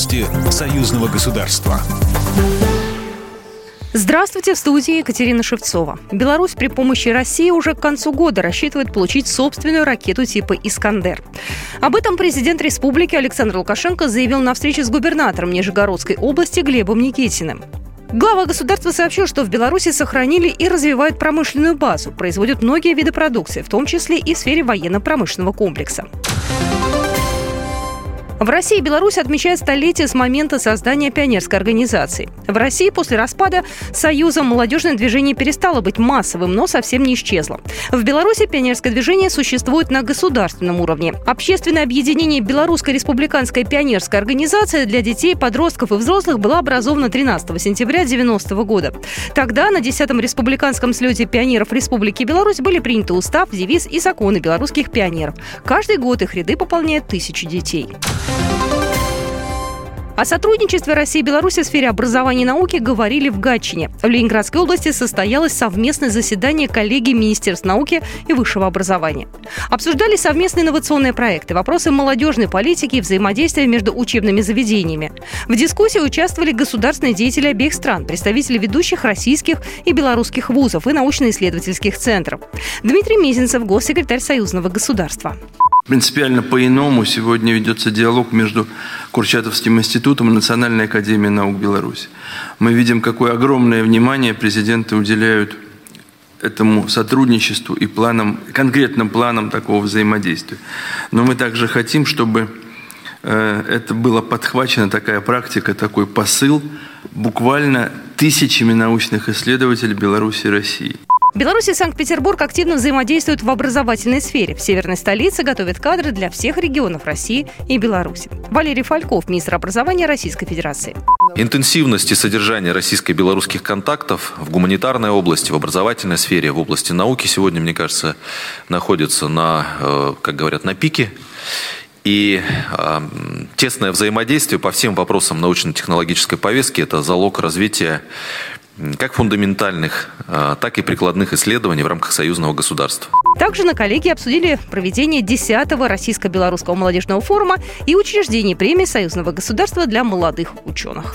Новости союзного государства. Здравствуйте, в студии Екатерина Шевцова. Беларусь при помощи России уже к концу года рассчитывает получить собственную ракету типа «Искандер». Об этом президент республики Александр Лукашенко заявил на встрече с губернатором Нижегородской области Глебом Никитиным. Глава государства сообщил, что в Беларуси сохранили и развивают промышленную базу, производят многие виды продукции, в том числе и в сфере военно-промышленного комплекса. В России и Беларусь отмечают столетие с момента создания пионерской организации. В России после распада Союза молодежное движение перестало быть массовым, но совсем не исчезло. В Беларуси пионерское движение существует на государственном уровне. Общественное объединение Белорусская республиканская пионерская организация для детей, подростков и взрослых была образована 13 сентября 90 года. Тогда на 10-м республиканском слете пионеров Республики Беларусь были приняты устав, девиз и законы белорусских пионеров. Каждый год их ряды пополняют тысячи детей. О сотрудничестве России и Беларуси в сфере образования и науки говорили в Гатчине. В Ленинградской области состоялось совместное заседание коллегии Министерств науки и высшего образования. Обсуждали совместные инновационные проекты, вопросы молодежной политики и взаимодействия между учебными заведениями. В дискуссии участвовали государственные деятели обеих стран, представители ведущих российских и белорусских вузов и научно-исследовательских центров. Дмитрий Мизинцев, госсекретарь Союзного государства. Принципиально по-иному сегодня ведется диалог между Курчатовским институтом и Национальной академией наук Беларуси. Мы видим, какое огромное внимание президенты уделяют этому сотрудничеству и планам, конкретным планам такого взаимодействия. Но мы также хотим, чтобы э, это была подхвачена такая практика, такой посыл буквально тысячами научных исследователей Беларуси и России. Беларусь и Санкт-Петербург активно взаимодействуют в образовательной сфере. В северной столице готовят кадры для всех регионов России и Беларуси. Валерий Фальков, министр образования Российской Федерации. Интенсивность и содержание российско-белорусских контактов в гуманитарной области, в образовательной сфере, в области науки сегодня, мне кажется, находится на, э, как говорят, на пике. И э, тесное взаимодействие по всем вопросам научно-технологической повестки – это залог развития как фундаментальных, а, так и прикладных исследований в рамках союзного государства. Также на коллегии обсудили проведение 10-го Российско-Белорусского молодежного форума и учреждение премии Союзного государства для молодых ученых.